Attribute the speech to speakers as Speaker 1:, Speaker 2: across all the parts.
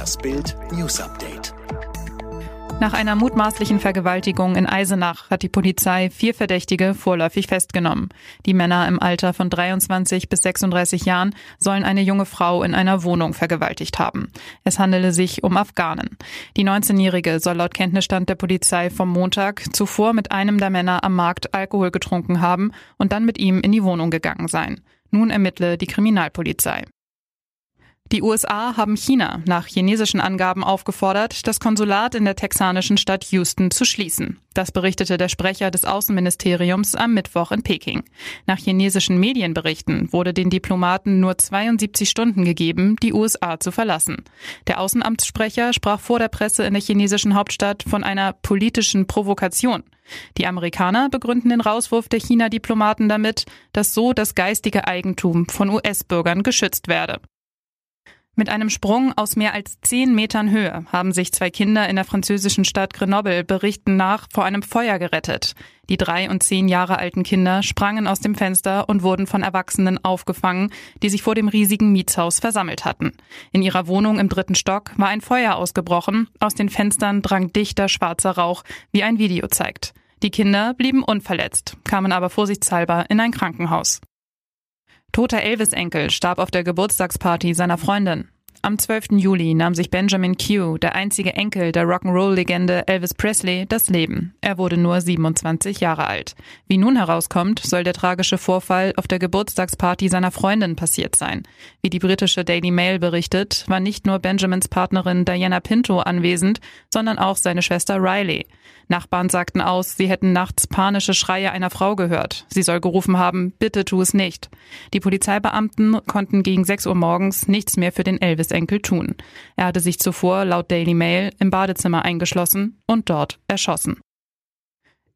Speaker 1: Das Bild News Update.
Speaker 2: Nach einer mutmaßlichen Vergewaltigung in Eisenach hat die Polizei vier Verdächtige vorläufig festgenommen. Die Männer im Alter von 23 bis 36 Jahren sollen eine junge Frau in einer Wohnung vergewaltigt haben. Es handele sich um Afghanen. Die 19-Jährige soll laut Kenntnisstand der Polizei vom Montag zuvor mit einem der Männer am Markt Alkohol getrunken haben und dann mit ihm in die Wohnung gegangen sein. Nun ermittle die Kriminalpolizei. Die USA haben China nach chinesischen Angaben aufgefordert, das Konsulat in der texanischen Stadt Houston zu schließen. Das berichtete der Sprecher des Außenministeriums am Mittwoch in Peking. Nach chinesischen Medienberichten wurde den Diplomaten nur 72 Stunden gegeben, die USA zu verlassen. Der Außenamtssprecher sprach vor der Presse in der chinesischen Hauptstadt von einer politischen Provokation. Die Amerikaner begründen den Rauswurf der China-Diplomaten damit, dass so das geistige Eigentum von US-Bürgern geschützt werde. Mit einem Sprung aus mehr als zehn Metern Höhe haben sich zwei Kinder in der französischen Stadt Grenoble berichten nach vor einem Feuer gerettet. Die drei und zehn Jahre alten Kinder sprangen aus dem Fenster und wurden von Erwachsenen aufgefangen, die sich vor dem riesigen Mietshaus versammelt hatten. In ihrer Wohnung im dritten Stock war ein Feuer ausgebrochen. Aus den Fenstern drang dichter schwarzer Rauch, wie ein Video zeigt. Die Kinder blieben unverletzt, kamen aber vorsichtshalber in ein Krankenhaus. Toter Elvis-Enkel starb auf der Geburtstagsparty seiner Freundin. Am 12. Juli nahm sich Benjamin Q, der einzige Enkel der Rock'n'Roll-Legende Elvis Presley, das Leben. Er wurde nur 27 Jahre alt. Wie nun herauskommt, soll der tragische Vorfall auf der Geburtstagsparty seiner Freundin passiert sein. Wie die britische Daily Mail berichtet, war nicht nur Benjamins Partnerin Diana Pinto anwesend, sondern auch seine Schwester Riley. Nachbarn sagten aus, sie hätten nachts panische Schreie einer Frau gehört. Sie soll gerufen haben, bitte tu es nicht. Die Polizeibeamten konnten gegen 6 Uhr morgens nichts mehr für den Elvis-Enkel tun. Er hatte sich zuvor, laut Daily Mail, im Badezimmer eingeschlossen und dort erschossen.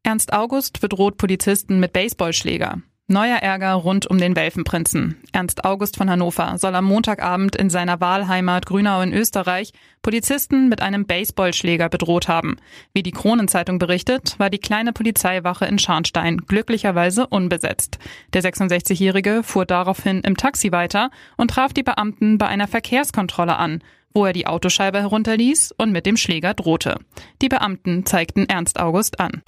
Speaker 2: Ernst August bedroht Polizisten mit Baseballschläger. Neuer Ärger rund um den Welfenprinzen. Ernst August von Hannover soll am Montagabend in seiner Wahlheimat Grünau in Österreich Polizisten mit einem Baseballschläger bedroht haben. Wie die Kronenzeitung berichtet, war die kleine Polizeiwache in Scharnstein glücklicherweise unbesetzt. Der 66-Jährige fuhr daraufhin im Taxi weiter und traf die Beamten bei einer Verkehrskontrolle an, wo er die Autoscheibe herunterließ und mit dem Schläger drohte. Die Beamten zeigten Ernst August an.